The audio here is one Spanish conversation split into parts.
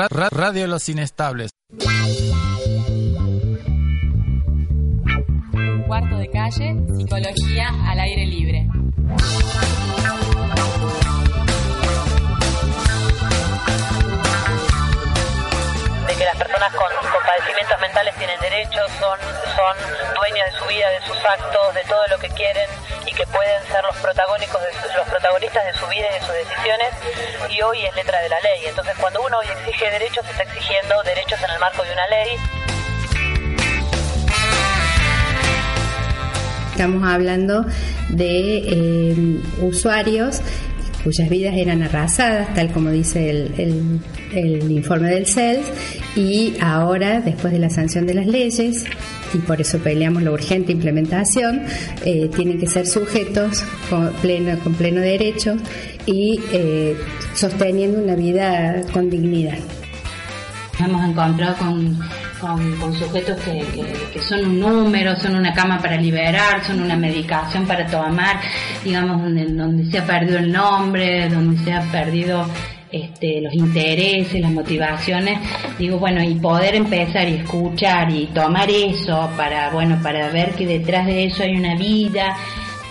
Ra- ra- Radio Los Inestables. Cuarto de calle, psicología al aire libre. Son, dueños de su vida, de sus actos, de todo lo que quieren y que pueden ser los protagonistas de su vida y de sus decisiones y hoy es letra de la ley. Entonces cuando uno hoy exige derechos, está exigiendo derechos en el marco de una ley. Estamos hablando de eh, usuarios cuyas vidas eran arrasadas, tal como dice el- el informe del CELS, y ahora, después de la sanción de las leyes, y por eso peleamos la urgente implementación, eh, tienen que ser sujetos con pleno, con pleno derecho y eh, sosteniendo una vida con dignidad. Hemos encontrado con, con- con sujetos que, que- que son un número, son una cama para liberar, son una medicación para tomar, digamos, donde, donde se ha perdido el nombre, donde se ha perdido este, los intereses, las motivaciones, digo, bueno, y poder empezar y escuchar y tomar eso para, bueno, para ver que detrás de eso hay una vida,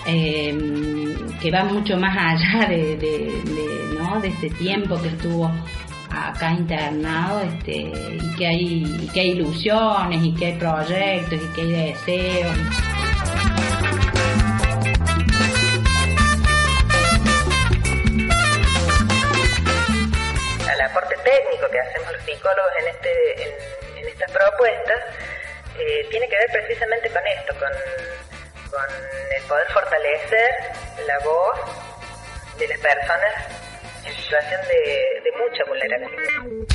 eh, que va mucho más allá de, ¿no? de ese tiempo que estuvo acá internado este, y que hay y que hay ilusiones y que hay proyectos y que hay deseos psicólogos en, este, en, en estas propuestas eh, tiene que ver precisamente con esto, con, el poder fortalecer la voz de las personas en situación de, de mucha vulnerabilidad.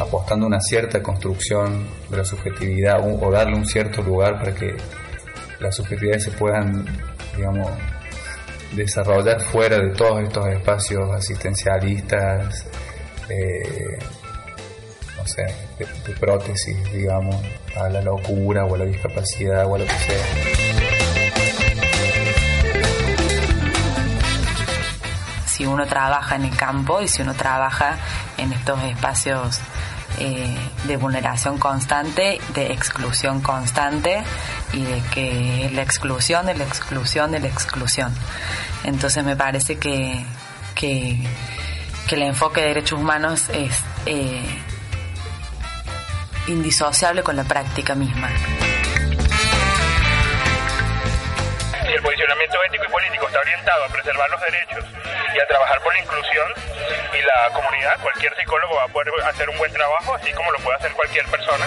apostando una cierta construcción de la subjetividad o darle un cierto lugar para que las subjetividades se puedan, digamos, desarrollar fuera de todos estos espacios asistencialistas, eh, no sé, de, de prótesis, digamos, a la locura o a la discapacidad o a lo que sea. si uno trabaja en el campo y si uno trabaja en estos espacios eh, de vulneración constante, de exclusión constante y de que la exclusión de la exclusión de la exclusión. Entonces me parece que, que, que el enfoque de derechos humanos es eh, indisociable con la práctica misma. El posicionamiento y orientado a preservar los derechos y a trabajar por la inclusión y la comunidad, cualquier psicólogo va a poder hacer un buen trabajo, así como lo puede hacer cualquier persona.